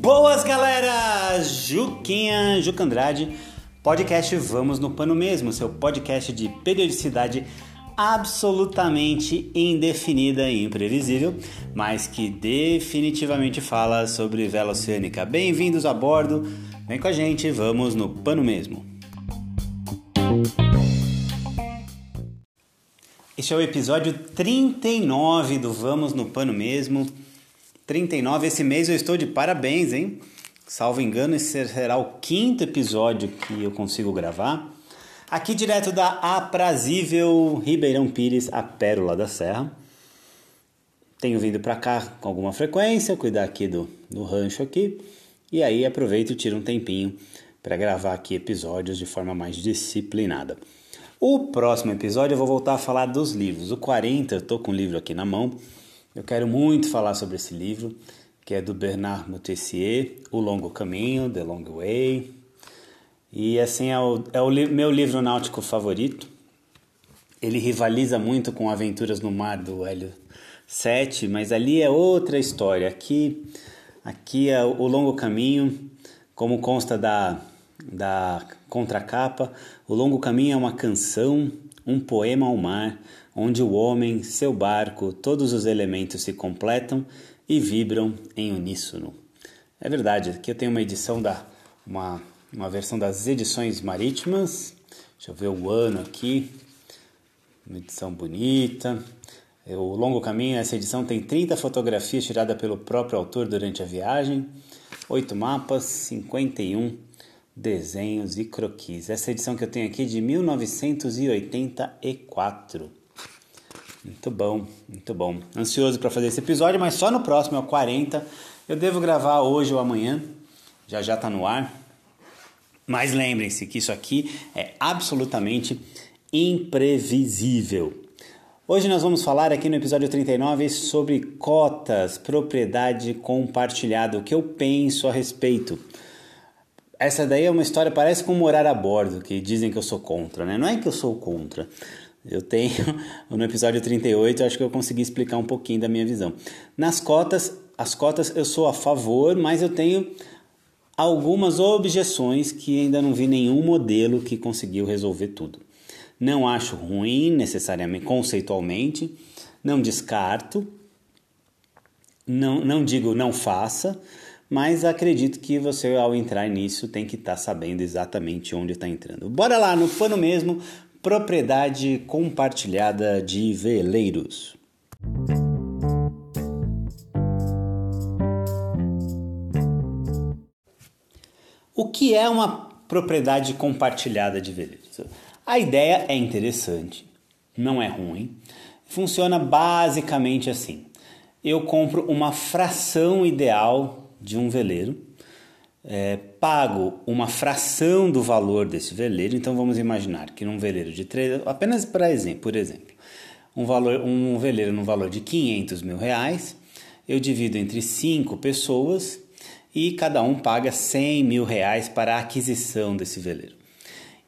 Boas galera! Juquinha, Juca Andrade, podcast Vamos no Pano Mesmo, seu podcast de periodicidade absolutamente indefinida e imprevisível, mas que definitivamente fala sobre vela oceânica. Bem-vindos a bordo, vem com a gente, vamos no Pano Mesmo. Este é o episódio 39 do Vamos no Pano Mesmo. 39. Esse mês eu estou de parabéns, hein? Salvo engano, esse será o quinto episódio que eu consigo gravar. Aqui direto da aprazível Ribeirão Pires, a Pérola da Serra. Tenho vindo para cá com alguma frequência, cuidar aqui do, do rancho aqui. E aí aproveito e tiro um tempinho para gravar aqui episódios de forma mais disciplinada. O próximo episódio eu vou voltar a falar dos livros. O 40, eu tô com o livro aqui na mão eu quero muito falar sobre esse livro, que é do Bernard Montessier, O Longo Caminho, The Long Way. E assim é o, é o li meu livro náutico favorito. Ele rivaliza muito com Aventuras no Mar do Hélio 7, mas ali é outra história. Aqui, aqui é o Longo Caminho, como consta da, da contracapa. O Longo Caminho é uma canção, um poema ao mar, onde o homem, seu barco, todos os elementos se completam e vibram em uníssono. É verdade, aqui eu tenho uma edição da uma, uma versão das edições marítimas. Deixa eu ver o ano aqui. Uma edição bonita. O Longo Caminho, essa edição tem 30 fotografias tiradas pelo próprio autor durante a viagem, 8 mapas, 51 desenhos e croquis. Essa edição que eu tenho aqui é de 1984. Muito bom, muito bom. Ansioso para fazer esse episódio, mas só no próximo, é o 40. Eu devo gravar hoje ou amanhã, já já está no ar. Mas lembrem-se que isso aqui é absolutamente imprevisível. Hoje nós vamos falar aqui no episódio 39 sobre cotas, propriedade compartilhada, o que eu penso a respeito. Essa daí é uma história, parece com morar a bordo, que dizem que eu sou contra, né? Não é que eu sou contra, eu tenho, no episódio 38, eu acho que eu consegui explicar um pouquinho da minha visão. Nas cotas, as cotas eu sou a favor, mas eu tenho algumas objeções que ainda não vi nenhum modelo que conseguiu resolver tudo. Não acho ruim necessariamente, conceitualmente, não descarto, não, não digo não faça, mas acredito que você, ao entrar nisso, tem que estar tá sabendo exatamente onde está entrando. Bora lá, no pano mesmo, propriedade compartilhada de veleiros. O que é uma propriedade compartilhada de veleiros? A ideia é interessante, não é ruim. Funciona basicamente assim: eu compro uma fração ideal de um veleiro é, pago uma fração do valor desse veleiro, então vamos imaginar que num veleiro de três, apenas para exemplo, por exemplo, um, valor, um veleiro no valor de 500 mil reais, eu divido entre cinco pessoas e cada um paga 100 mil reais para a aquisição desse veleiro.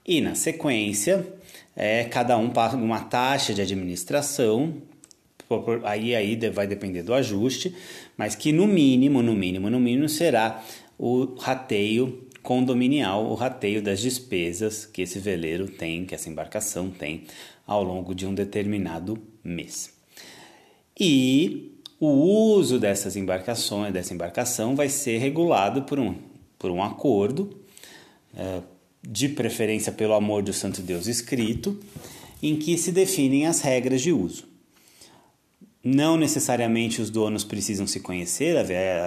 E na sequência, é, cada um paga uma taxa de administração, aí, aí vai depender do ajuste, mas que no mínimo, no mínimo, no mínimo será o rateio condominial, o rateio das despesas que esse veleiro tem, que essa embarcação tem ao longo de um determinado mês. E o uso dessas embarcações, dessa embarcação, vai ser regulado por um, por um acordo, é, de preferência pelo amor do Santo Deus escrito, em que se definem as regras de uso. Não necessariamente os donos precisam se conhecer,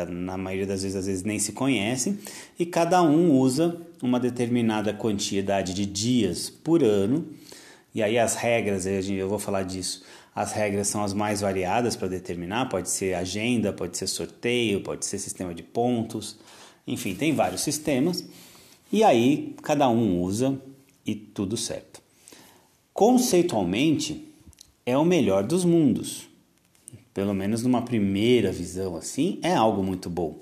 na maioria das vezes, às vezes nem se conhecem, e cada um usa uma determinada quantidade de dias por ano. E aí as regras, eu vou falar disso, as regras são as mais variadas para determinar, pode ser agenda, pode ser sorteio, pode ser sistema de pontos, enfim, tem vários sistemas. E aí cada um usa e tudo certo. Conceitualmente, é o melhor dos mundos pelo menos numa primeira visão assim, é algo muito bom.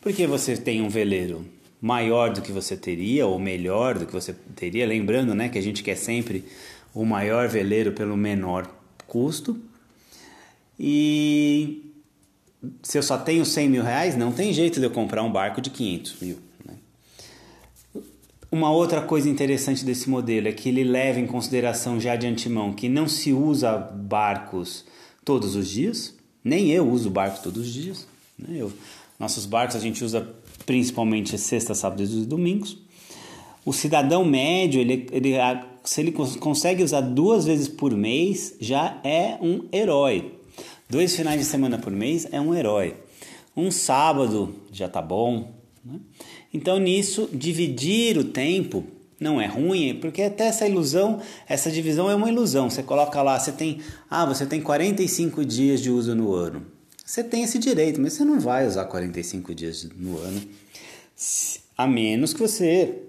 Porque você tem um veleiro maior do que você teria, ou melhor do que você teria, lembrando né, que a gente quer sempre o maior veleiro pelo menor custo. E se eu só tenho 100 mil reais, não tem jeito de eu comprar um barco de 500 mil. Né? Uma outra coisa interessante desse modelo é que ele leva em consideração já de antemão que não se usa barcos todos os dias, nem eu uso barco todos os dias. Né? Eu, nossos barcos a gente usa principalmente sexta, sábado e domingos. O cidadão médio, ele, ele, se ele consegue usar duas vezes por mês, já é um herói. Dois finais de semana por mês é um herói. Um sábado já tá bom. Né? Então, nisso, dividir o tempo não é ruim, porque até essa ilusão, essa divisão é uma ilusão. Você coloca lá, você tem, ah, você tem 45 dias de uso no ano. Você tem esse direito, mas você não vai usar 45 dias no ano, a menos que você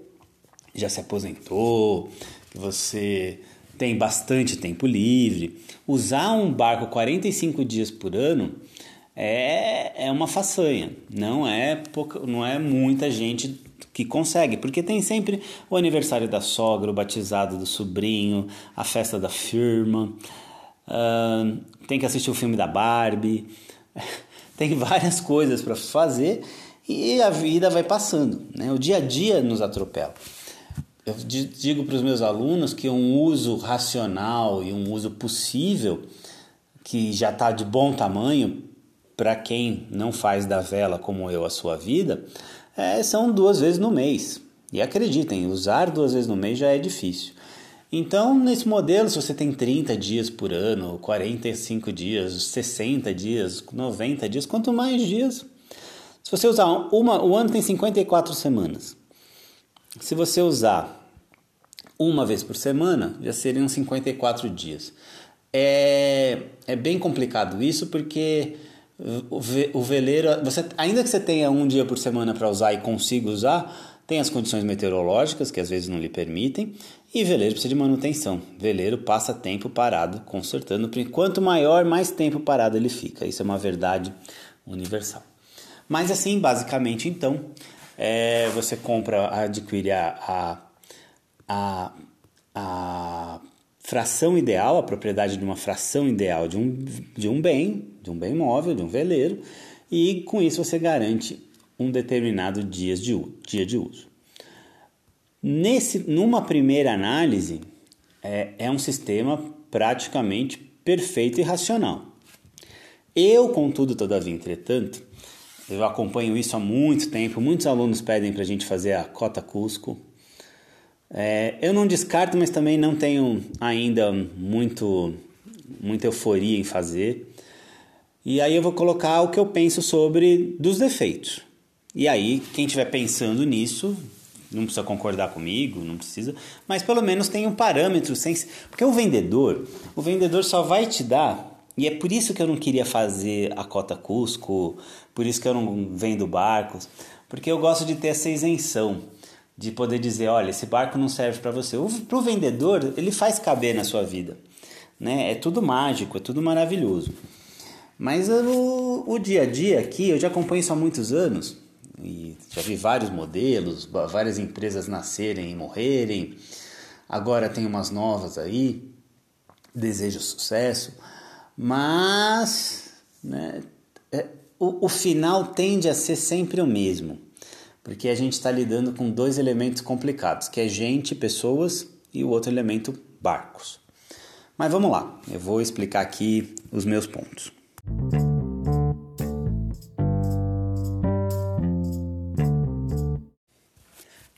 já se aposentou, que você tem bastante tempo livre. Usar um barco 45 dias por ano é, é uma façanha, não é, pouca, não é muita gente que consegue, porque tem sempre o aniversário da sogra, o batizado do sobrinho, a festa da firma, uh, tem que assistir o filme da Barbie, tem várias coisas para fazer e a vida vai passando, né? o dia a dia nos atropela eu digo para os meus alunos que um uso racional e um uso possível, que já está de bom tamanho para quem não faz da vela como eu a sua vida, é, são duas vezes no mês. E acreditem, usar duas vezes no mês já é difícil. Então, nesse modelo, se você tem 30 dias por ano, 45 dias, 60 dias, 90 dias, quanto mais dias. Se você usar uma, o ano tem 54 semanas. Se você usar uma vez por semana, já seriam 54 dias. É, é bem complicado isso porque o, ve, o veleiro, você, ainda que você tenha um dia por semana para usar e consiga usar, tem as condições meteorológicas que às vezes não lhe permitem e veleiro precisa de manutenção. Veleiro passa tempo parado consertando. Quanto maior, mais tempo parado ele fica. Isso é uma verdade universal. Mas assim, basicamente, então, é, você compra, adquire a, a, a, a fração ideal, a propriedade de uma fração ideal de um, de um bem, de um bem móvel, de um veleiro, e com isso você garante um determinado dias de, dia de uso. Nesse, numa primeira análise, é, é um sistema praticamente perfeito e racional. Eu, contudo, todavia, entretanto, eu acompanho isso há muito tempo. Muitos alunos pedem para a gente fazer a cota Cusco. É, eu não descarto, mas também não tenho ainda muito, muita euforia em fazer. E aí eu vou colocar o que eu penso sobre dos defeitos. E aí, quem estiver pensando nisso, não precisa concordar comigo, não precisa, mas pelo menos tem um parâmetro, sem, porque o vendedor, o vendedor só vai te dar e é por isso que eu não queria fazer a cota Cusco, por isso que eu não vendo barcos, porque eu gosto de ter essa isenção, de poder dizer, olha, esse barco não serve para você. Para o vendedor, ele faz caber na sua vida. Né? É tudo mágico, é tudo maravilhoso. Mas o, o dia a dia aqui, eu já acompanho isso há muitos anos, e já vi vários modelos, várias empresas nascerem e morrerem. Agora tem umas novas aí, desejo sucesso. Mas né, é, o, o final tende a ser sempre o mesmo, porque a gente está lidando com dois elementos complicados, que é gente, pessoas e o outro elemento, barcos. Mas vamos lá, eu vou explicar aqui os meus pontos.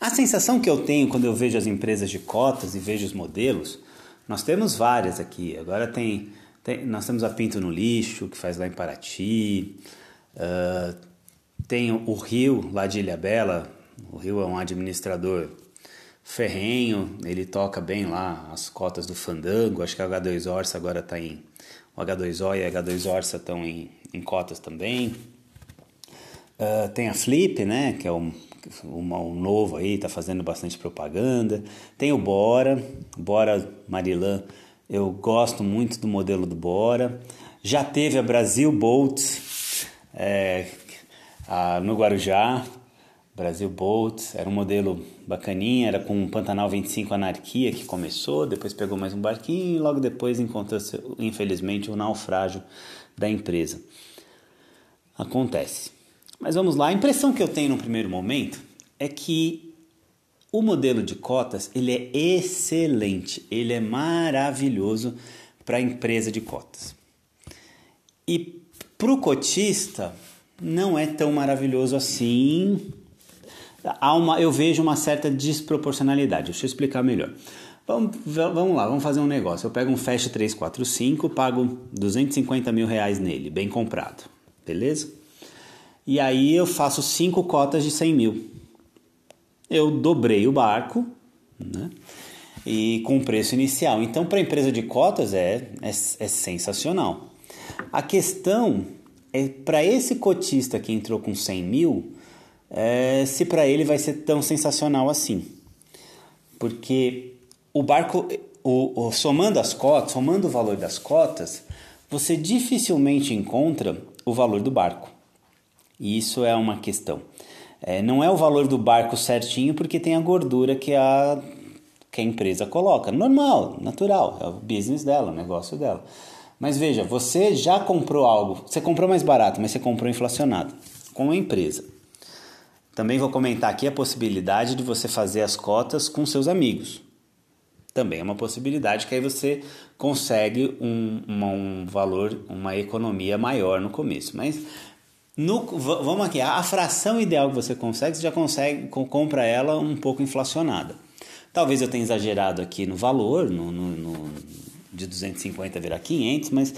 A sensação que eu tenho quando eu vejo as empresas de cotas e vejo os modelos, nós temos várias aqui. Agora tem tem, nós temos a Pinto no Lixo, que faz lá em Paraty. Uh, tem o Rio, lá de Ilha Bela. O Rio é um administrador ferrenho, ele toca bem lá as cotas do Fandango. Acho que a H2 Orsa agora está em. O H2O e a H2 Orsa estão em, em cotas também. Uh, tem a Flip, né? Que é um, um, novo aí, tá fazendo bastante propaganda. Tem o Bora, Bora Marilã eu gosto muito do modelo do Bora. Já teve a Brasil Boats é, a, no Guarujá. Brasil Boats, era um modelo bacaninha, era com o Pantanal 25 Anarquia que começou, depois pegou mais um barquinho e logo depois encontrou, infelizmente, o naufrágio da empresa. Acontece. Mas vamos lá, a impressão que eu tenho no primeiro momento é que o modelo de cotas ele é excelente, ele é maravilhoso para a empresa de cotas. E para o cotista não é tão maravilhoso assim. Há uma, eu vejo uma certa desproporcionalidade. Deixa eu explicar melhor. Vamos, vamos lá, vamos fazer um negócio. Eu pego um Fast 345, pago 250 mil reais nele, bem comprado. Beleza? E aí eu faço cinco cotas de 100 mil. Eu dobrei o barco, né? E com o preço inicial. Então, para empresa de cotas é, é, é sensacional. A questão é para esse cotista que entrou com 100 mil, é, se para ele vai ser tão sensacional assim. Porque o barco, o, o, somando as cotas, somando o valor das cotas, você dificilmente encontra o valor do barco. E isso é uma questão. É, não é o valor do barco certinho porque tem a gordura que a, que a empresa coloca. Normal, natural, é o business dela, o negócio dela. Mas veja, você já comprou algo, você comprou mais barato, mas você comprou inflacionado com a empresa. Também vou comentar aqui a possibilidade de você fazer as cotas com seus amigos. Também é uma possibilidade que aí você consegue um, um valor, uma economia maior no começo. Mas no, vamos aqui, a, fração ideal que você consegue, você já consegue, compra ela um pouco inflacionada. Talvez eu tenha exagerado aqui no valor, no, no, no de 250 virar 500, mas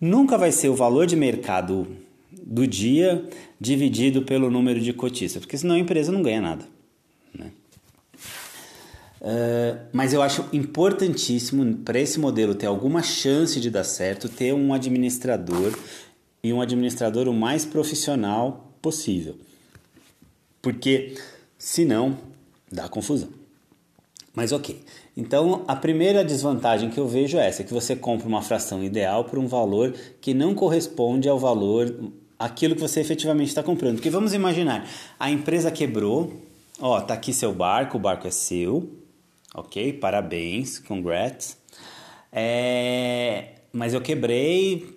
nunca vai ser o valor de mercado do dia dividido pelo número de cotistas, porque senão a empresa não ganha nada. Né? Uh, mas eu acho importantíssimo para esse modelo ter alguma chance de dar certo, ter um administrador e um administrador o mais profissional possível. Porque senão dá confusão. Mas ok. Então a primeira desvantagem que eu vejo é essa: que você compra uma fração ideal por um valor que não corresponde ao valor, aquilo que você efetivamente está comprando. Porque vamos imaginar, a empresa quebrou, ó, tá aqui seu barco, o barco é seu, ok? Parabéns, congrats. É, mas eu quebrei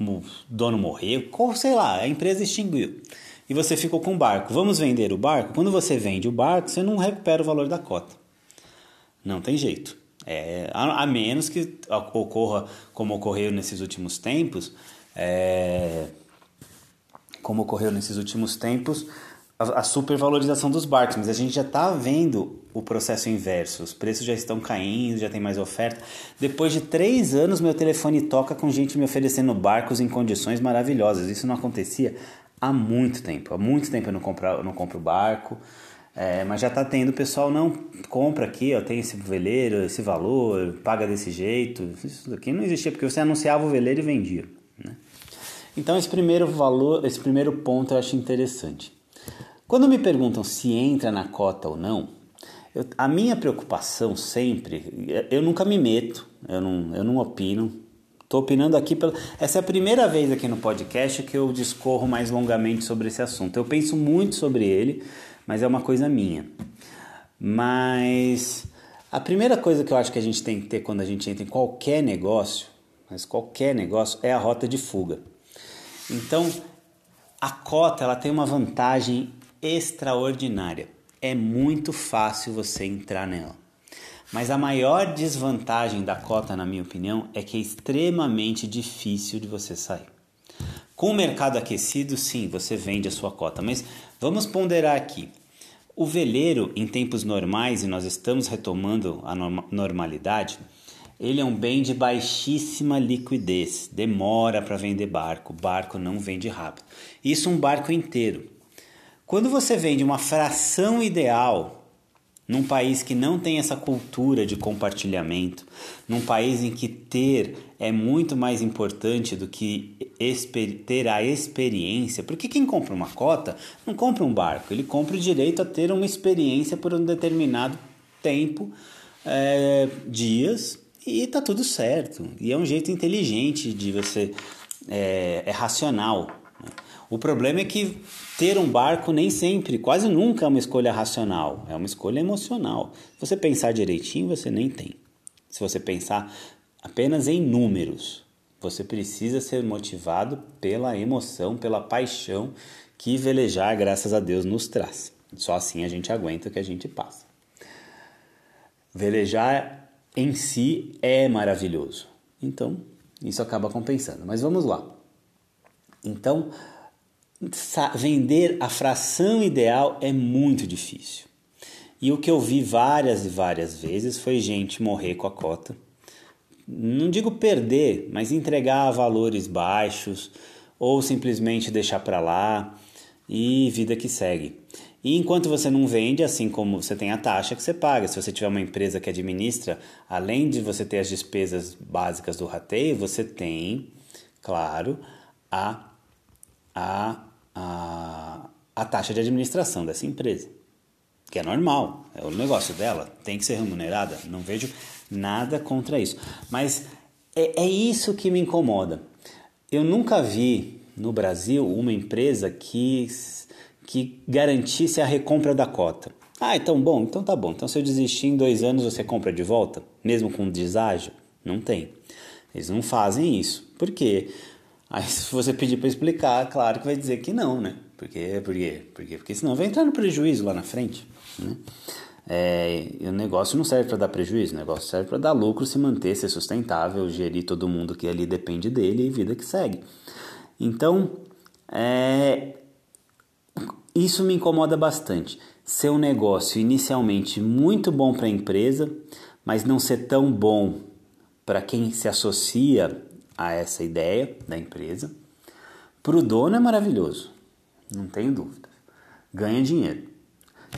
o dono morreu, sei lá, a empresa extinguiu. E você ficou com o barco. Vamos vender o barco? Quando você vende o barco, você não recupera o valor da cota. Não tem jeito. É, a, a, menos que ocorra como ocorreu nesses últimos tempos, é, como ocorreu nesses últimos tempos, a, a supervalorização dos barcos, mas a gente já está vendo o processo inverso. Os preços já estão caindo, já tem mais oferta. Depois de três anos, meu telefone toca com gente me oferecendo barcos em condições maravilhosas. Isso não acontecia há muito tempo. Há muito tempo eu não compro, eu não compro barco. É, mas já está tendo, o pessoal não compra aqui, ó, tem esse veleiro, esse valor, paga desse jeito. Isso aqui não existia, porque você anunciava o veleiro e vendia. Né? Então esse primeiro valor, esse primeiro ponto eu acho interessante. Quando me perguntam se entra na cota ou não, eu, a minha preocupação sempre, eu nunca me meto, eu não, eu não opino. Estou opinando aqui pela. Essa é a primeira vez aqui no podcast que eu discorro mais longamente sobre esse assunto. Eu penso muito sobre ele, mas é uma coisa minha. Mas a primeira coisa que eu acho que a gente tem que ter quando a gente entra em qualquer negócio, mas qualquer negócio, é a rota de fuga. Então, a cota ela tem uma vantagem extraordinária. É muito fácil você entrar nela. Mas a maior desvantagem da cota, na minha opinião, é que é extremamente difícil de você sair. Com o mercado aquecido, sim, você vende a sua cota, mas vamos ponderar aqui. O veleiro, em tempos normais, e nós estamos retomando a normalidade, ele é um bem de baixíssima liquidez, demora para vender barco, barco não vende rápido. Isso um barco inteiro. Quando você vende uma fração ideal num país que não tem essa cultura de compartilhamento, num país em que ter é muito mais importante do que ter a experiência, porque quem compra uma cota não compra um barco, ele compra o direito a ter uma experiência por um determinado tempo, é, dias, e tá tudo certo. E é um jeito inteligente de você, é, é racional O problema é que ter um barco nem sempre, quase nunca é uma escolha racional, é uma escolha emocional. Se você pensar direitinho, você nem tem. Se você pensar apenas em números, você precisa ser motivado pela emoção, pela paixão que velejar, graças a Deus, nos traz. Só assim a gente aguenta o que a gente passa. Velejar em si é maravilhoso. Então, isso acaba compensando. Mas vamos lá. Então, vender a fração ideal é muito difícil. E o que eu vi várias e várias vezes foi gente morrer com a cota. Não digo perder, mas entregar valores baixos ou simplesmente deixar para lá e vida que segue. E enquanto você não vende, assim como você tem a taxa que você paga, se você tiver uma empresa que administra, além de você ter as despesas básicas do rateio, você tem, claro, a, a, a, a taxa de administração dessa empresa, que é normal, é o negócio dela, tem que ser remunerada, não vejo nada contra isso. Mas é, é isso que me incomoda. Eu nunca vi no Brasil uma empresa que que garantisse a recompra da cota. Ah, então bom, então tá bom. Então se eu desistir em dois anos você compra de volta, mesmo com deságio? Não tem. Eles não fazem isso. Por quê? Aí se você pedir para explicar, claro que vai dizer que não, né? Por quê? Por quê? Por quê? Porque senão vai entrar no prejuízo lá na frente. Né? É, o negócio não serve para dar prejuízo, o negócio serve para dar lucro, se manter, ser sustentável, gerir todo mundo que ali depende dele e vida que segue. Então, é, isso me incomoda bastante. Ser um negócio inicialmente muito bom para a empresa, mas não ser tão bom para quem se associa a essa ideia da empresa. Para o dono é maravilhoso, não tenho dúvida. Ganha dinheiro.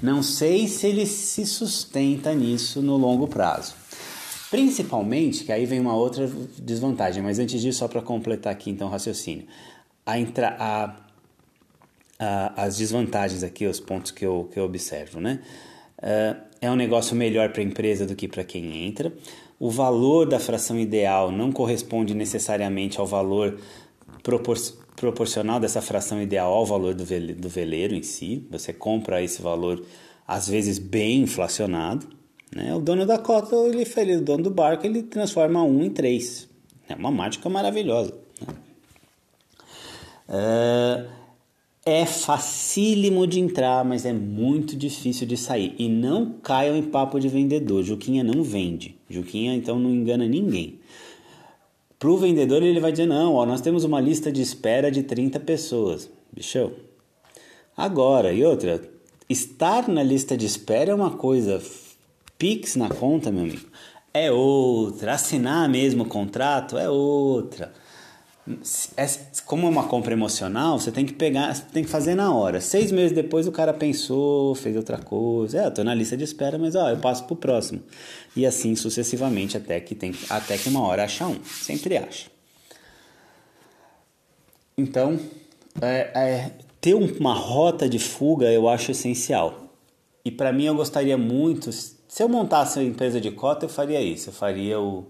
Não sei se ele se sustenta nisso no longo prazo. Principalmente, que aí vem uma outra desvantagem, mas antes disso, só para completar aqui então o raciocínio. A, entra, a as desvantagens aqui, os pontos que eu, que eu observo, né? Uh, é um negócio melhor para a empresa do que para quem entra. O valor da fração ideal não corresponde necessariamente ao valor propor proporcional dessa fração ideal ao valor do, vele do veleiro em si. Você compra esse valor, às vezes, bem inflacionado. Né? O dono da cota, ele, ele, o dono do barco, ele transforma um em três. É uma mágica maravilhosa. Né? Uh, é facílimo de entrar, mas é muito difícil de sair. E não caiam em papo de vendedor. Juquinha não vende. Juquinha então não engana ninguém. Para o vendedor ele vai dizer, não, ó, nós temos uma lista de espera de 30 pessoas. Bichão. Agora, e outra, estar na lista de espera é uma coisa, Pix na conta, meu amigo, é outra. Assinar mesmo o contrato é outra como é uma compra emocional, você tem que pegar, tem que fazer na hora. Seis meses depois o cara pensou, fez outra coisa. É, eu tô na lista de espera, mas ó, eu passo pro próximo. E assim sucessivamente até que tem, até que uma hora acha um. Sempre acha. Então, é, é, ter uma rota de fuga eu acho essencial. E para mim eu gostaria muito, se eu montasse uma empresa de cota, eu faria isso. Eu faria o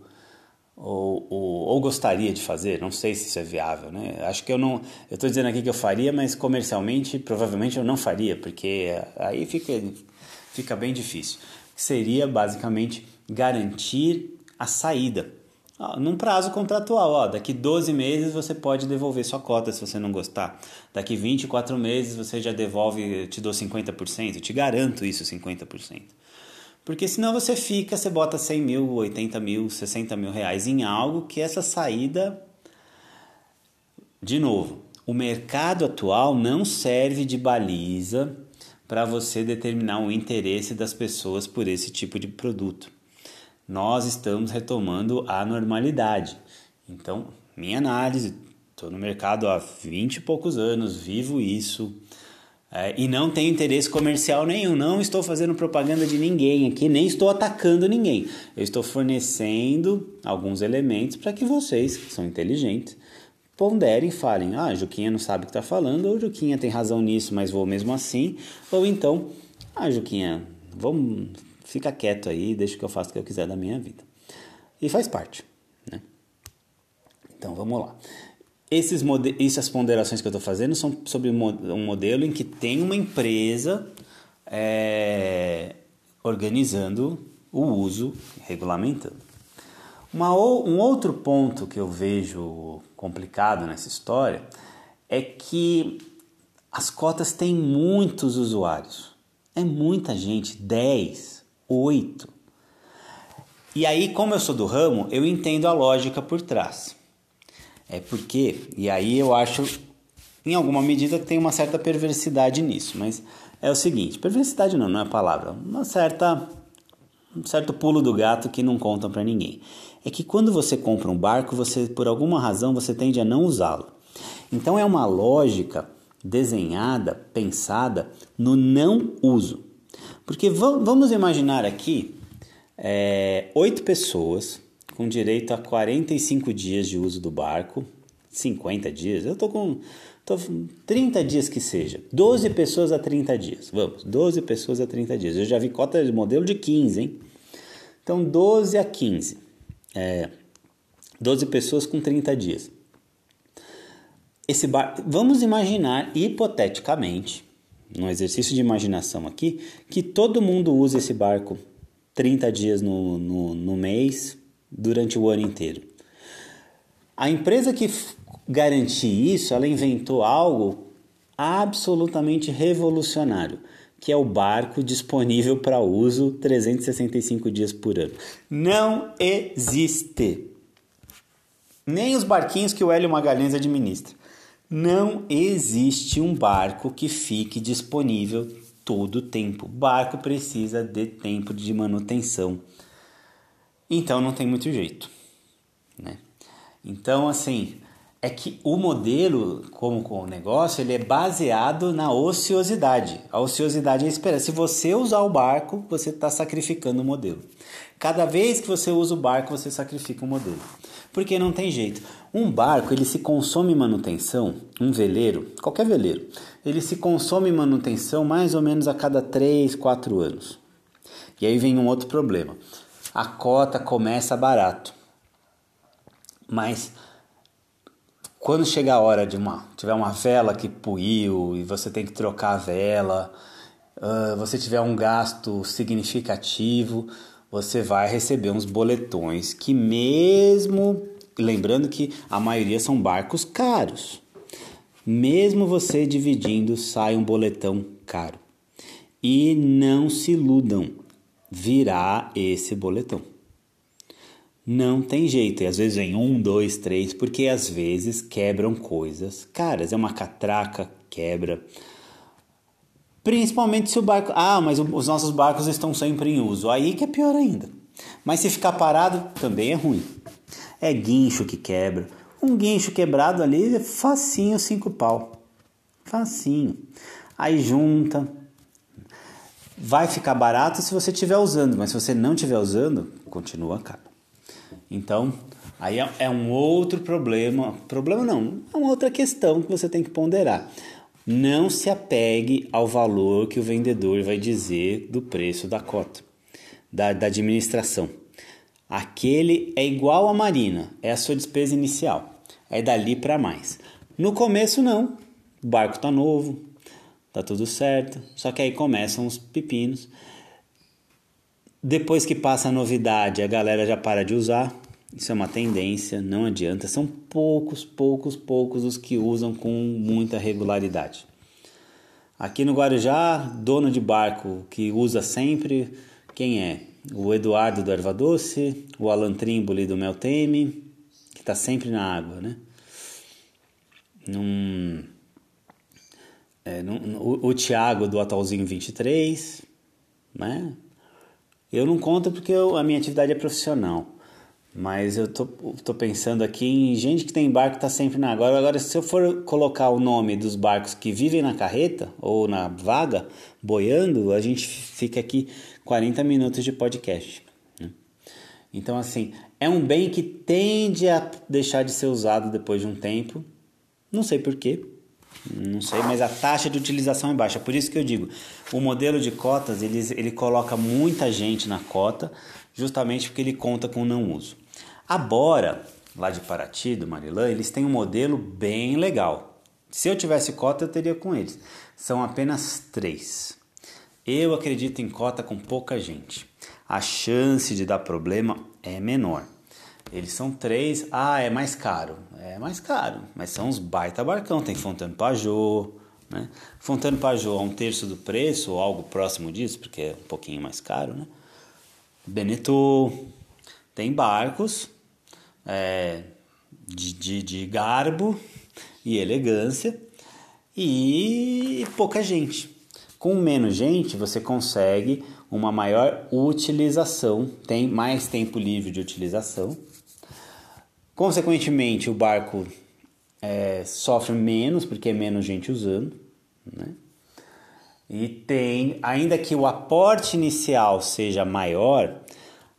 ou, ou, ou, gostaria de fazer, não sei se isso é viável, né? Acho que eu não, eu estou dizendo aqui que eu faria, mas comercialmente provavelmente eu não faria, porque aí fica, fica bem difícil. Seria basicamente garantir a saída, num prazo contratual, ó, daqui 12 meses você pode devolver sua cota se você não gostar. Daqui 24 meses você já devolve, te dou 50%, te garanto isso 50%. Porque senão você fica, você bota 100 mil, 80 mil, 60 mil reais em algo que essa saída. De novo, o mercado atual não serve de baliza para você determinar o interesse das pessoas por esse tipo de produto. Nós estamos retomando a normalidade. Então, minha análise, estou no mercado há 20 e poucos anos, vivo isso. É, e não tenho interesse comercial nenhum, não estou fazendo propaganda de ninguém aqui, nem estou atacando ninguém. Eu estou fornecendo alguns elementos para que vocês, que são inteligentes, ponderem e falem: ah, Juquinha não sabe o que está falando, ou Juquinha tem razão nisso, mas vou mesmo assim. Ou então, ah, Juquinha, vamos, fica quieto aí, deixa que eu faça o que eu quiser da minha vida. E faz parte, né? Então vamos lá. Esses essas ponderações que eu estou fazendo são sobre um modelo em que tem uma empresa é, organizando o uso, regulamentando. Uma, um outro ponto que eu vejo complicado nessa história é que as cotas têm muitos usuários. É muita gente, 10, 8. E aí, como eu sou do ramo, eu entendo a lógica por trás. É porque, e aí eu acho, em alguma medida, que tem uma certa perversidade nisso, mas é o seguinte: perversidade não, não é a palavra, uma certa, um certo pulo do gato que não contam para ninguém. É que quando você compra um barco, você, por alguma razão, você tende a não usá-lo. Então é uma lógica desenhada, pensada no não uso. Porque vamos imaginar aqui é, oito pessoas com direito a 45 dias de uso do barco, 50 dias, eu tô com tô, 30 dias que seja, 12 pessoas a 30 dias, vamos, 12 pessoas a 30 dias. Eu já vi cota de modelo de 15, hein? Então 12 a 15, é, 12 pessoas com 30 dias. Esse bar... Vamos imaginar, hipoteticamente, no exercício de imaginação aqui, que todo mundo usa esse barco 30 dias no, no, no mês durante o ano inteiro. A empresa que garantir isso, ela inventou algo absolutamente revolucionário, que é o barco disponível para uso 365 dias por ano. Não existe. Nem os barquinhos que o Hélio Magalhães administra. Não existe um barco que fique disponível todo o tempo. O barco precisa de tempo de manutenção. Então não tem muito jeito, né? Então assim, é que o modelo, como com o negócio, ele é baseado na ociosidade. A ociosidade é esperar. Se você usar o barco, você está sacrificando o modelo. Cada vez que você usa o barco, você sacrifica o modelo. Porque não tem jeito. Um barco, ele se consome manutenção, um veleiro, qualquer veleiro, ele se consome manutenção mais ou menos a cada 3, 4 anos. E aí vem um outro problema. A cota começa barato. Mas quando chega a hora de uma tiver uma vela que puiu e você tem que trocar a vela, uh, você tiver um gasto significativo, você vai receber uns boletões que mesmo lembrando que a maioria são barcos caros. Mesmo você dividindo, sai um boletão caro. E não se iludam, virá esse boletão. Não tem jeito, e às vezes vem um, dois, três, porque às vezes quebram coisas caras. É uma catraca, quebra. Principalmente se o barco. Ah, mas os nossos barcos estão sempre em uso. Aí que é pior ainda. Mas se ficar parado, também é ruim. É guincho que quebra. Um guincho quebrado ali é facinho cinco pau. Facinho. Aí junta. Vai ficar barato se você estiver usando, mas se você não estiver usando, continua caro. Então, aí é, é um outro problema. Problema não, é uma outra questão que você tem que ponderar. Não se apegue ao valor que o vendedor vai dizer do preço da cota, da, da administração. Aquele é igual à marina, é a sua despesa inicial. É dali para mais. No começo não, o barco tá novo, tá tudo certo, só que aí começam os pepinos. Depois que passa a novidade, a galera já para de usar. Isso é uma tendência, não adianta. São poucos, poucos, poucos os que usam com muita regularidade. Aqui no Guarujá, dono de barco que usa sempre, quem é? o Eduardo do Erva Doce, o Alan Trimboli do Melteme, que está sempre na água, né? Num, é, o, o Tiago do Atualzinho 23, né? Eu não conto porque eu, a minha atividade é profissional. Mas eu tô, tô pensando aqui em gente que tem barco que está sempre na água. Agora, se eu for colocar o nome dos barcos que vivem na carreta ou na vaga, boiando, a gente fica aqui 40 minutos de podcast. Né? Então, assim, é um bem que tende a deixar de ser usado depois de um tempo. Não sei porquê, não sei, mas a taxa de utilização é baixa. Por isso que eu digo, o modelo de cotas ele, ele coloca muita gente na cota, justamente porque ele conta com não uso. A Bora, lá de Paraty, do Marilã, eles têm um modelo bem legal. Se eu tivesse cota, eu teria com eles. São apenas três. Eu acredito em cota com pouca gente. A chance de dar problema é menor. Eles são três. Ah, é mais caro. É mais caro, mas são uns baita barcão. Tem Fontana Pajot, né? Fontana Pajot a um terço do preço ou algo próximo disso, porque é um pouquinho mais caro, né? Beneteau. Tem barcos é, de, de, de garbo e elegância e pouca gente. Com menos gente, você consegue uma maior utilização, tem mais tempo livre de utilização. Consequentemente, o barco é, sofre menos porque é menos gente usando, né? E tem, ainda que o aporte inicial seja maior,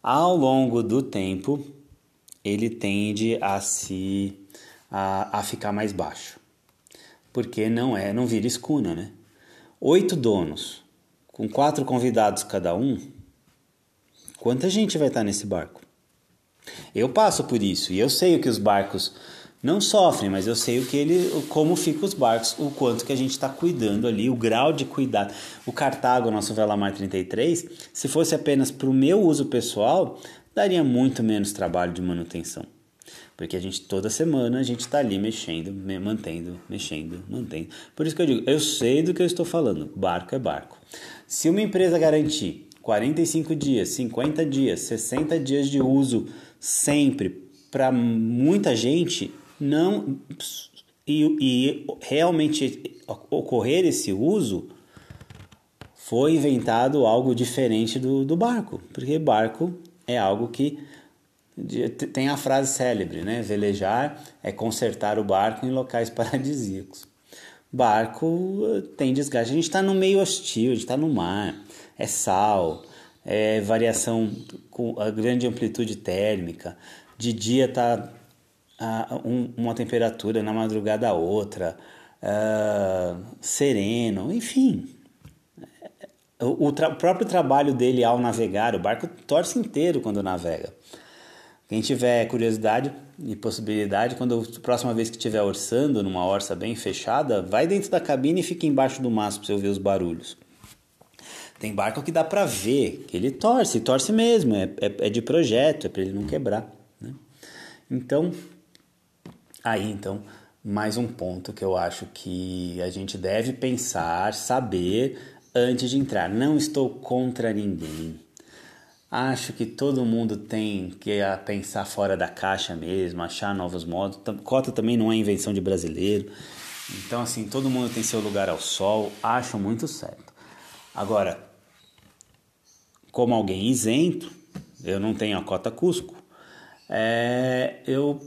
ao longo do tempo ele tende a se a, a ficar mais baixo, porque não é, não vira escuna, né? Oito donos com quatro convidados cada um, quanta gente vai estar nesse barco? Eu passo por isso e eu sei o que os barcos não sofrem, mas eu sei o que ele, como fica os barcos, o quanto que a gente está cuidando ali, o grau de cuidado. O Cartago, nosso Velamar 33, se fosse apenas para o meu uso pessoal, daria muito menos trabalho de manutenção. Porque a gente, toda semana, a gente está ali mexendo, mantendo, mexendo, mantendo. Por isso que eu digo, eu sei do que eu estou falando, barco é barco. Se uma empresa garantir 45 dias, 50 dias, 60 dias de uso sempre para muita gente, não e, e realmente ocorrer esse uso, foi inventado algo diferente do, do barco, porque barco é algo que tem a frase célebre, né? Velejar é consertar o barco em locais paradisíacos. Barco eh, tem desgaste. A gente está no meio hostil, a gente está no mar, é sal, é variação com a grande amplitude térmica. De dia está um, uma temperatura, na madrugada outra, uh, sereno, enfim. O, o, o, próprio trabalho dele ao navegar, o barco torce inteiro quando navega. Quem tiver curiosidade e possibilidade, quando a próxima vez que estiver orçando numa orça bem fechada, vai dentro da cabine e fica embaixo do mastro para você ouvir os barulhos. Tem barco que dá para ver, que ele torce, torce mesmo, é, é, é de projeto, é para ele não quebrar. Né? Então, Aí então, mais um ponto que eu acho que a gente deve pensar, saber antes de entrar. Não estou contra ninguém. Acho que todo mundo tem que pensar fora da caixa mesmo, achar novos modos. Cota também não é invenção de brasileiro. Então, assim, todo mundo tem seu lugar ao sol. Acho muito certo. Agora, como alguém isento, eu não tenho a cota Cusco, é, eu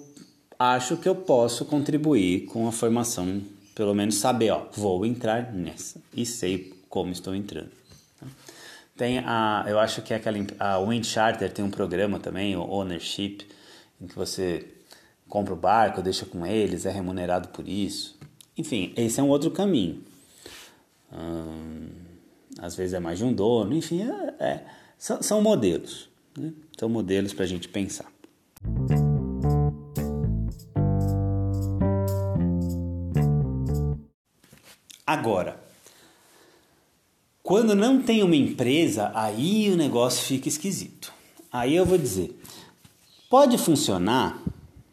acho que eu posso contribuir com a formação, pelo menos saber, ó, vou entrar nessa e sei como estou entrando. Tem a, eu acho que é aquela a Wind Charter tem um programa também, o Ownership, em que você compra o barco, deixa com eles, é remunerado por isso. Enfim, esse é um outro caminho. Hum, às vezes é mais de um dono, enfim, é, é, são, são modelos. Né? São modelos para a gente pensar. Agora, quando não tem uma empresa, aí o negócio fica esquisito. Aí eu vou dizer, pode funcionar,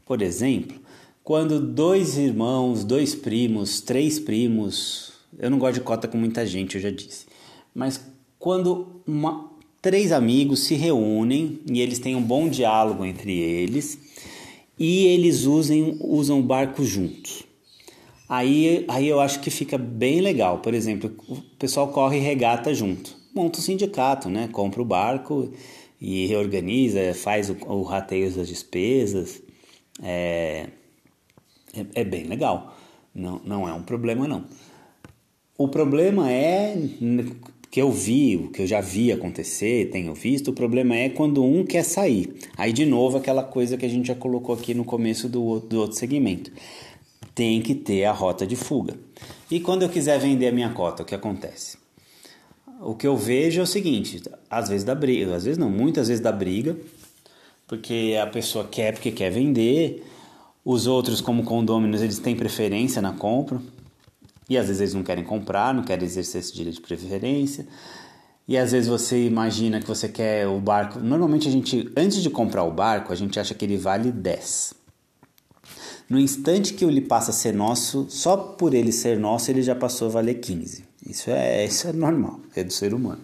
por exemplo, quando dois irmãos, dois primos, três primos, eu não gosto de cota com muita gente, eu já disse, mas quando uma, três amigos se reúnem e eles têm um bom diálogo entre eles e eles usem, usam o barco juntos. Aí, aí eu acho que fica bem legal. Por exemplo, o pessoal corre regata junto. Monta o sindicato, né? Compra o barco e reorganiza, faz o, o rateio das despesas. É, é, é, bem legal. Não, não é um problema, não. O problema é que eu vi, o que eu já vi acontecer, tenho visto, o problema é quando um quer sair. Aí, de novo, aquela coisa que a gente já colocou aqui no começo do, do outro segmento tem que ter a rota de fuga. E quando eu quiser vender a minha cota, o que acontece? O que eu vejo é o seguinte, às vezes dá briga, às vezes não, muitas vezes dá briga, porque a pessoa quer porque quer vender. Os outros, como condôminos, eles têm preferência na compra. E às vezes eles não querem comprar, não querem exercer esse direito de preferência. E às vezes você imagina que você quer o barco. Normalmente a gente, antes de comprar o barco, a gente acha que ele vale 10. No instante que ele passa a ser nosso, só por ele ser nosso, ele já passou a valer 15. Isso é, isso é normal, é do ser humano.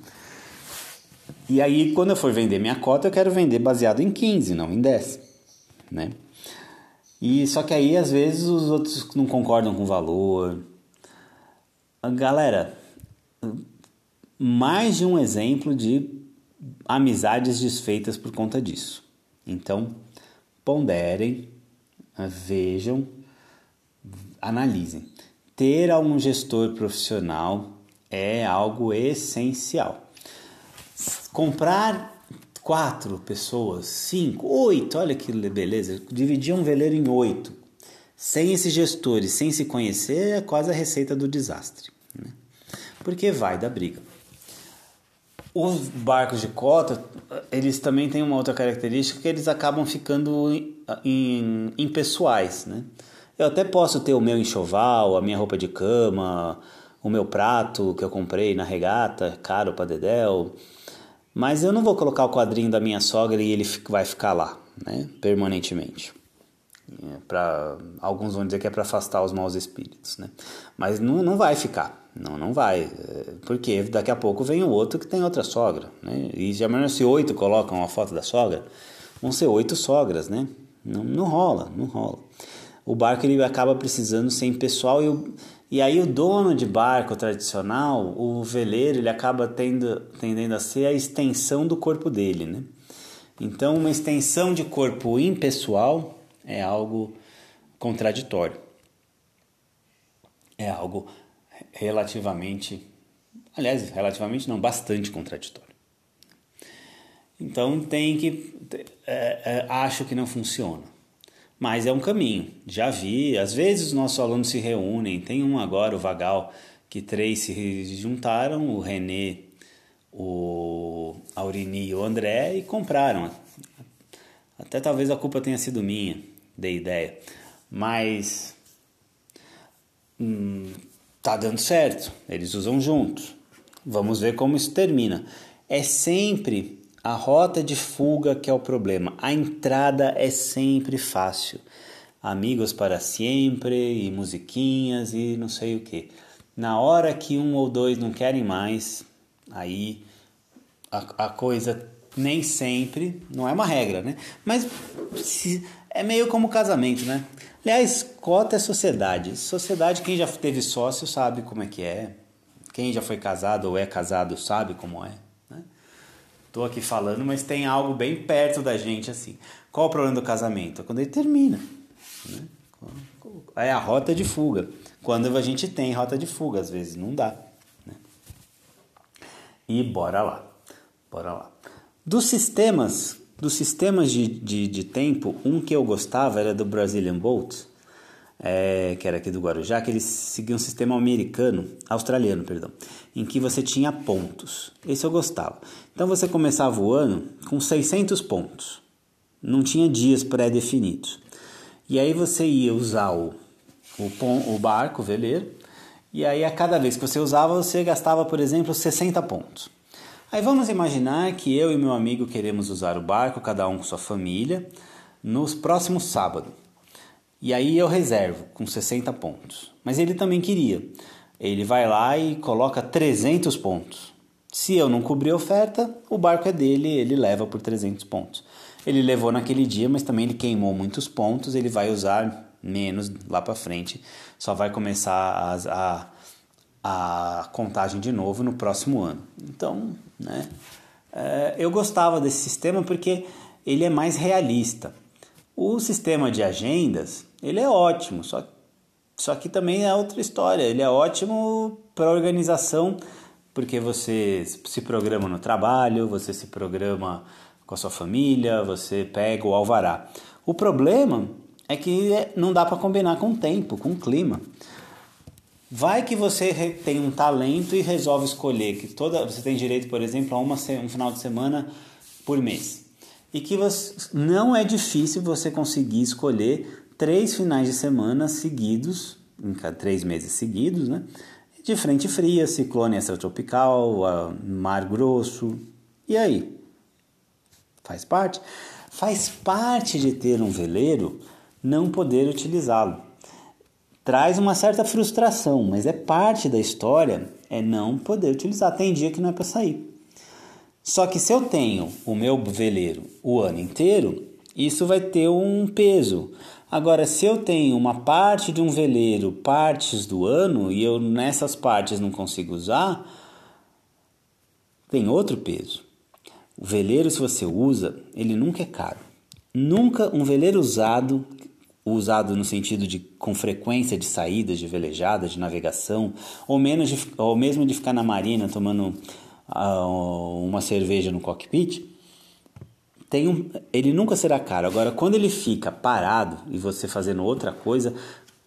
E aí, quando eu for vender minha cota, eu quero vender baseado em 15, não em 10, né? E só que aí, às vezes, os outros não concordam com o valor. Galera, mais de um exemplo de amizades desfeitas por conta disso. Então, ponderem, vejam, analisem. Ter algum gestor profissional é algo essencial. Comprar quatro pessoas, cinco, oito, olha que beleza, dividir um veleiro em oito, sem esses gestores, sem se conhecer, é quase a receita do desastre. Né? Porque vai da briga. Os barcos de cota, eles também têm uma outra característica que eles acabam ficando impessoais, né? Eu até posso ter o meu enxoval, a minha roupa de cama, o meu prato que eu comprei na regata, caro para Dedéu, mas eu não vou colocar o quadrinho da minha sogra e ele vai ficar lá, né, permanentemente. É para alguns vão dizer que é para afastar os maus espíritos, né? Mas não, não vai ficar. Não, não vai. É, porque daqui a pouco vem o outro que tem outra sogra. Né? E já se oito colocam a foto da sogra, vão ser oito sogras, né? Não, não rola, não rola. O barco ele acaba precisando ser pessoal e, o, e aí o dono de barco tradicional, o veleiro, ele acaba tendo, tendendo a ser a extensão do corpo dele, né? Então, uma extensão de corpo impessoal é algo contraditório. É algo relativamente, aliás, relativamente não, bastante contraditório. Então tem que, é, é, acho que não funciona, mas é um caminho. Já vi, às vezes os nossos alunos se reúnem, tem um agora, o Vagal, que três se juntaram, o René, o Aurini e o André, e compraram. Até talvez a culpa tenha sido minha, dei ideia. Mas hum, tá dando certo, eles usam juntos. Vamos ver como isso termina. É sempre a rota de fuga que é o problema. A entrada é sempre fácil. Amigos para sempre e musiquinhas e não sei o que. Na hora que um ou dois não querem mais, aí a, a coisa nem sempre, não é uma regra, né? Mas se, é meio como casamento, né? Aliás, cota é sociedade. Sociedade, quem já teve sócio sabe como é que é. Quem já foi casado ou é casado sabe como é. Né? aqui falando, mas tem algo bem perto da gente assim. Qual o problema do casamento? É quando ele termina. Né? É a rota de fuga. Quando a gente tem rota de fuga, às vezes não dá. Né? E bora lá. Bora lá. Dos sistemas dos sistemas de, de, de, tempo, um que eu gostava era do Brazilian Boat, é, que era aqui do Guarujá, que eles seguiam um sistema americano, australiano, perdão, em que você tinha pontos. Esse eu gostava. Então você começava o ano com 600 pontos. Não tinha dias pré-definidos. E aí você ia usar o, o, o barco, o veleiro, e aí a cada vez que você usava, você gastava, por exemplo, 60 pontos. Aí vamos imaginar que eu e meu amigo queremos usar o barco, cada um com sua família, nos próximos sábado. E aí eu reservo com 60 pontos. Mas ele também queria. Ele vai lá e coloca 300 pontos. Se eu não cobrir a oferta, o barco é dele, ele leva por 300 pontos. Ele levou naquele dia, mas também ele queimou muitos pontos, ele vai usar menos lá para frente. Só vai começar a, a a contagem de novo no próximo ano. Então, né, é, eu gostava desse sistema porque ele é mais realista. O sistema de agendas, ele é ótimo, só, só que também é outra história. Ele é ótimo para organização, porque você se programa no trabalho, você se programa com a sua família, você pega o alvará. O problema é que não dá para combinar com o tempo, com o clima. Vai que você tem um talento e resolve escolher que toda você tem direito, por exemplo, a uma, um final de semana por mês. e que você, não é difícil você conseguir escolher três finais de semana seguidos, em três meses seguidos, né? De frente fria, ciclone extratropical, mar grosso. E aí? Faz parte? Faz parte de ter um veleiro não poder utilizá-lo. Traz uma certa frustração, mas é parte da história é não poder utilizar. Tem dia que não é para sair. Só que se eu tenho o meu veleiro o ano inteiro, isso vai ter um peso. Agora, se eu tenho uma parte de um veleiro, partes do ano, e eu nessas partes não consigo usar, tem outro peso. O veleiro, se você usa, ele nunca é caro. Nunca um veleiro usado, usado no sentido de com frequência de saídas, de velejadas, de navegação, ou, menos de, ou mesmo de ficar na marina tomando uma cerveja no cockpit, tem um, ele nunca será caro. Agora, quando ele fica parado e você fazendo outra coisa,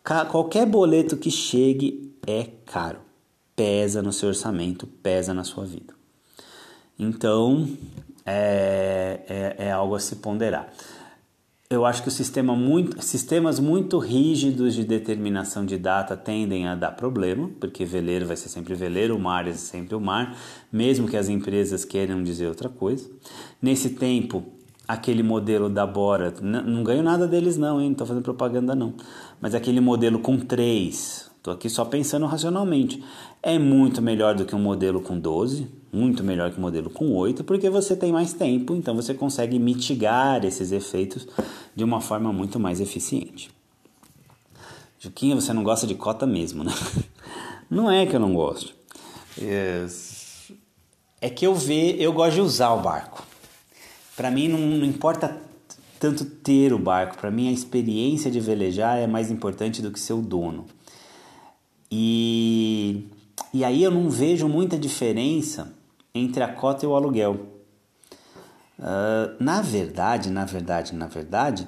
qualquer boleto que chegue é caro. Pesa no seu orçamento, pesa na sua vida. Então, é, é, é algo a se ponderar eu acho que sistema muito, sistemas muito rígidos de determinação de data tendem a dar problema, porque veleiro vai ser sempre veleiro, o mar é sempre o mar, mesmo que as empresas queiram dizer outra coisa. Nesse tempo, aquele modelo da Bora, não ganho nada deles não, hein? não estou fazendo propaganda não, mas aquele modelo com três, estou aqui só pensando racionalmente, é muito melhor do que um modelo com 12, muito melhor que o modelo com 8, porque você tem mais tempo, então você consegue mitigar esses efeitos de uma forma muito mais eficiente. Juquinha, você não gosta de cota mesmo, né? Não é que eu não gosto. É que eu ve, eu gosto de usar o barco. Para mim não, não importa tanto ter o barco, para mim a experiência de velejar é mais importante do que ser o dono. E, e aí eu não vejo muita diferença entre a cota e o aluguel. Uh, na verdade, na verdade, na verdade,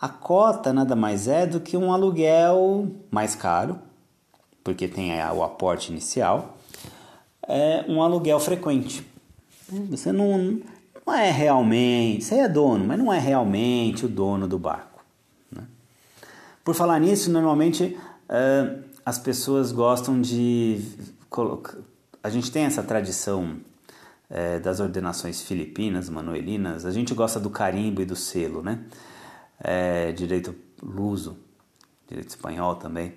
a cota nada mais é do que um aluguel mais caro, porque tem o aporte inicial, é um aluguel frequente. Você não, não é realmente, você é dono, mas não é realmente o dono do barco. Né? Por falar nisso, normalmente uh, as pessoas gostam de colocar. A gente tem essa tradição é, das ordenações filipinas, manuelinas, a gente gosta do carimbo e do selo, né? É, direito luso, direito espanhol também.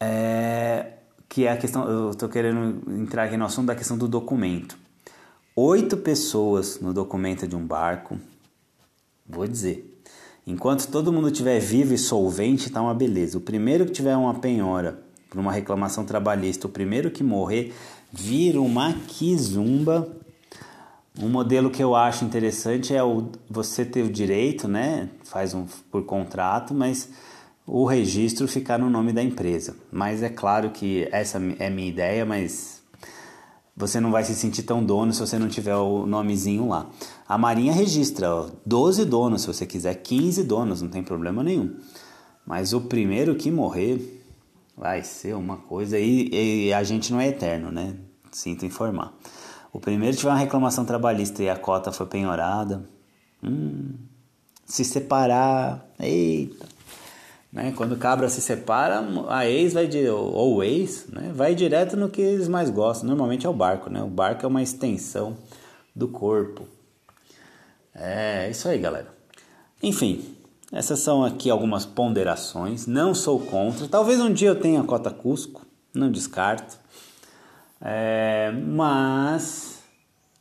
É, que é a questão, eu estou querendo entrar aqui no assunto da questão do documento. Oito pessoas no documento de um barco, vou dizer, enquanto todo mundo estiver vivo e solvente, tá uma beleza. O primeiro que tiver uma penhora por uma reclamação trabalhista, o primeiro que morrer, vira uma quizumba um modelo que eu acho interessante é o você ter o direito, né? Faz um por contrato, mas o registro ficar no nome da empresa. Mas é claro que essa é minha ideia, mas você não vai se sentir tão dono se você não tiver o nomezinho lá. A Marinha registra ó, 12 donos, se você quiser 15 donos, não tem problema nenhum. Mas o primeiro que morrer vai ser uma coisa e, e a gente não é eterno, né? Sinto informar. O primeiro tiver uma reclamação trabalhista e a cota foi penhorada. Hum, se separar, eita. Né? Quando cabra se separa, a ex vai de, ou o ex, né? vai direto no que eles mais gostam. Normalmente é o barco, né? O barco é uma extensão do corpo. É isso aí, galera. Enfim, essas são aqui algumas ponderações. Não sou contra. Talvez um dia eu tenha cota Cusco, não descarto. É, mas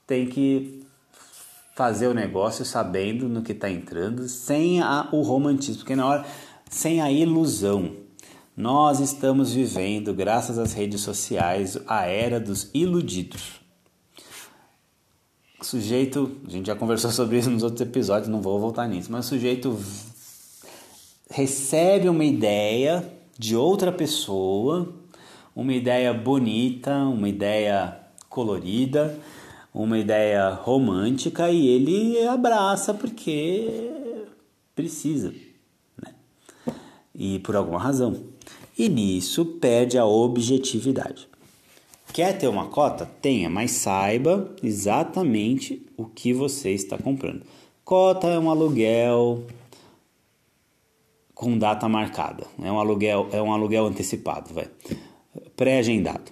tem que fazer o negócio sabendo no que está entrando, sem a, o romantismo, porque na hora, sem a ilusão. Nós estamos vivendo, graças às redes sociais, a era dos iludidos. O sujeito, a gente já conversou sobre isso nos outros episódios, não vou voltar nisso, mas o sujeito recebe uma ideia de outra pessoa uma ideia bonita, uma ideia colorida, uma ideia romântica e ele abraça porque precisa? E por alguma razão. E nisso perde a objetividade. Quer ter uma cota? Tenha, mas saiba exatamente o que você está comprando. Cota é um aluguel com data marcada. É um aluguel, é um aluguel antecipado, vai. Pré-agendado.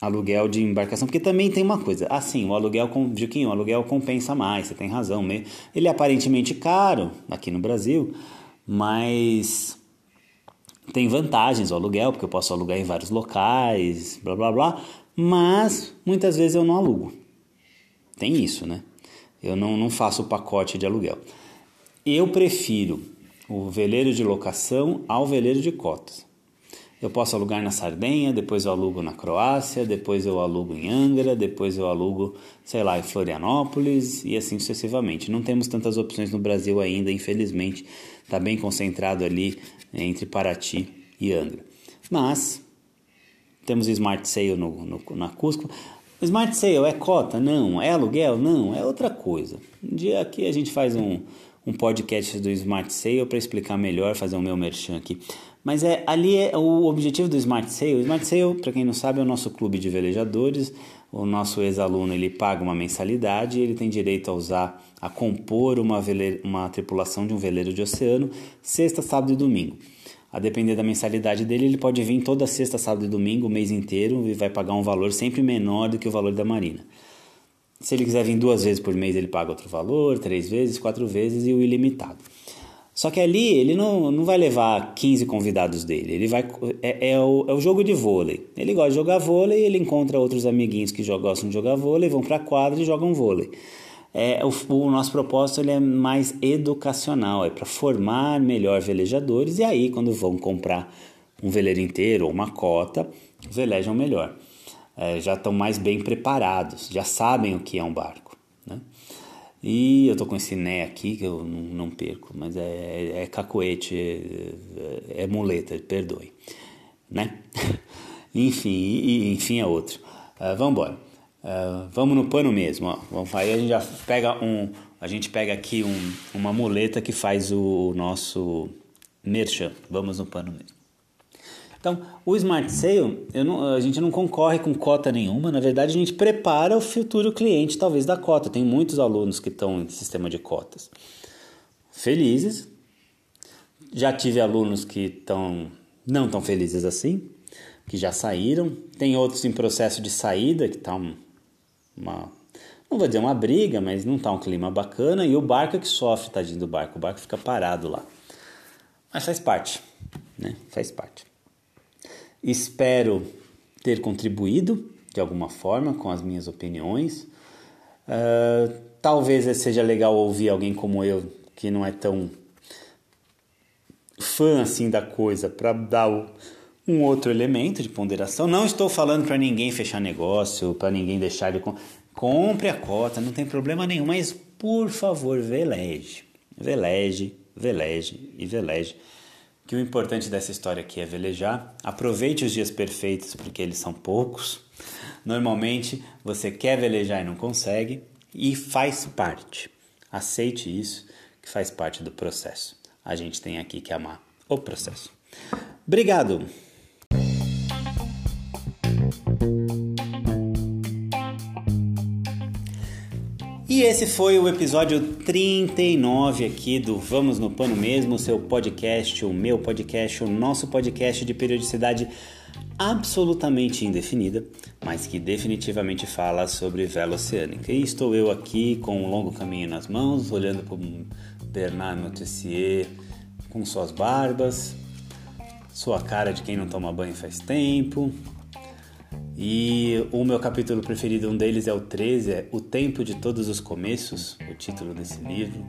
Aluguel de embarcação, porque também tem uma coisa. Assim, o aluguel com o aluguel compensa mais, você tem razão. Ele é aparentemente caro aqui no Brasil, mas tem vantagens o aluguel, porque eu posso alugar em vários locais, blá blá blá, mas muitas vezes eu não alugo. Tem isso, né? Eu não, não faço o pacote de aluguel. Eu prefiro o veleiro de locação ao veleiro de cotas. Eu posso alugar na Sardenha, depois eu alugo na Croácia, depois eu alugo em Angra, depois eu alugo, sei lá, em Florianópolis e assim sucessivamente. Não temos tantas opções no Brasil ainda, infelizmente. Está bem concentrado ali entre Paraty e Angra. Mas temos Smart Sale no, no, na Cusco. Smart Sale é cota? Não. É aluguel? Não. É outra coisa. Um dia aqui a gente faz um, um podcast do Smart Sale para explicar melhor, fazer o meu merchan aqui. Mas é ali é o objetivo do Smart Sale. O Smart Sale, para quem não sabe, é o nosso clube de velejadores. O nosso ex-aluno ele paga uma mensalidade e ele tem direito a usar, a compor uma, vele, uma tripulação de um veleiro de oceano sexta, sábado e domingo. A depender da mensalidade dele, ele pode vir toda sexta, sábado e domingo, o mês inteiro, e vai pagar um valor sempre menor do que o valor da marina. Se ele quiser vir duas vezes por mês, ele paga outro valor, três vezes, quatro vezes e o ilimitado. Só que ali ele não, não vai levar 15 convidados dele. Ele vai é, é, o, é o jogo de vôlei. Ele gosta de jogar vôlei, ele encontra outros amiguinhos que gostam de jogar vôlei, vão para quadra e jogam vôlei. É, o, o, nosso propósito ele é mais educacional, é para formar melhor velejadores e aí quando vão comprar um veleiro inteiro ou uma cota, velejam melhor. É, já estão mais bem preparados, já sabem o que é um barco. E eu tô com esse né aqui que eu não, não perco, mas é, é, é cacoete, é, é, muleta, perdoe, né? enfim, e, enfim é outro. Uh, vamos embora. Uh, vamos no pano mesmo, ó. Vamos, aí a gente já pega um, a gente pega aqui um, uma muleta que faz o nosso merchan. Vamos no pano mesmo. Então, o Smart Sale, não, a gente não concorre com cota nenhuma, na verdade a gente prepara o futuro cliente, talvez, da cota. Tem muitos alunos que estão em sistema de cotas felizes. Já tive alunos que estão não tão felizes assim, que já saíram. Tem outros em processo de saída, que está uma, não vou dizer uma briga, mas não está um clima bacana. E o barco é que sofre, tadinho do barco. O barco fica parado lá. Mas faz parte, né? Faz parte. Espero ter contribuído de alguma forma com as minhas opiniões. Uh, talvez seja legal ouvir alguém como eu, que não é tão fã assim da coisa, para dar um outro elemento de ponderação. Não estou falando para ninguém fechar negócio, para ninguém deixar de. Compre a cota, não tem problema nenhum, mas por favor, veleje. Veleje, veleje e veleje que o importante dessa história aqui é velejar. Aproveite os dias perfeitos, porque eles são poucos. Normalmente você quer velejar e não consegue, e faz parte. Aceite isso, que faz parte do processo. A gente tem aqui que amar o processo. Obrigado! E esse foi o episódio 39 aqui do Vamos no Pano Mesmo, seu podcast, o meu podcast, o nosso podcast de periodicidade absolutamente indefinida, mas que definitivamente fala sobre vela oceânica. E estou eu aqui com um longo caminho nas mãos, olhando para Bernard Montessier com suas barbas, sua cara de quem não toma banho faz tempo, e o meu capítulo preferido, um deles é o 13, é O Tempo de Todos os Começos, o título desse livro.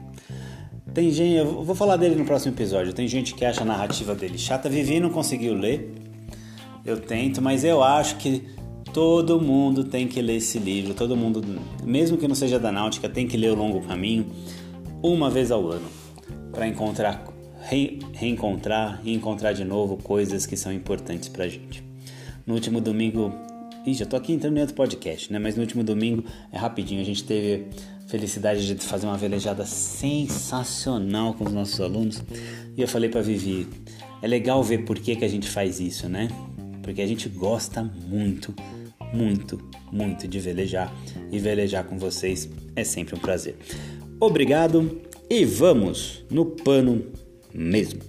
Tem gente, eu vou falar dele no próximo episódio. Tem gente que acha a narrativa dele chata. Vivi não conseguiu ler. Eu tento, mas eu acho que todo mundo tem que ler esse livro. Todo mundo, mesmo que não seja da náutica, tem que ler O Longo Caminho uma vez ao ano para encontrar, re, reencontrar e encontrar de novo coisas que são importantes para gente. No último domingo Ih, já tô aqui entrando em outro podcast, né? Mas no último domingo, é rapidinho, a gente teve felicidade de fazer uma velejada sensacional com os nossos alunos. E eu falei para Vivi, é legal ver por que, que a gente faz isso, né? Porque a gente gosta muito, muito, muito de velejar. E velejar com vocês é sempre um prazer. Obrigado, e vamos no pano mesmo.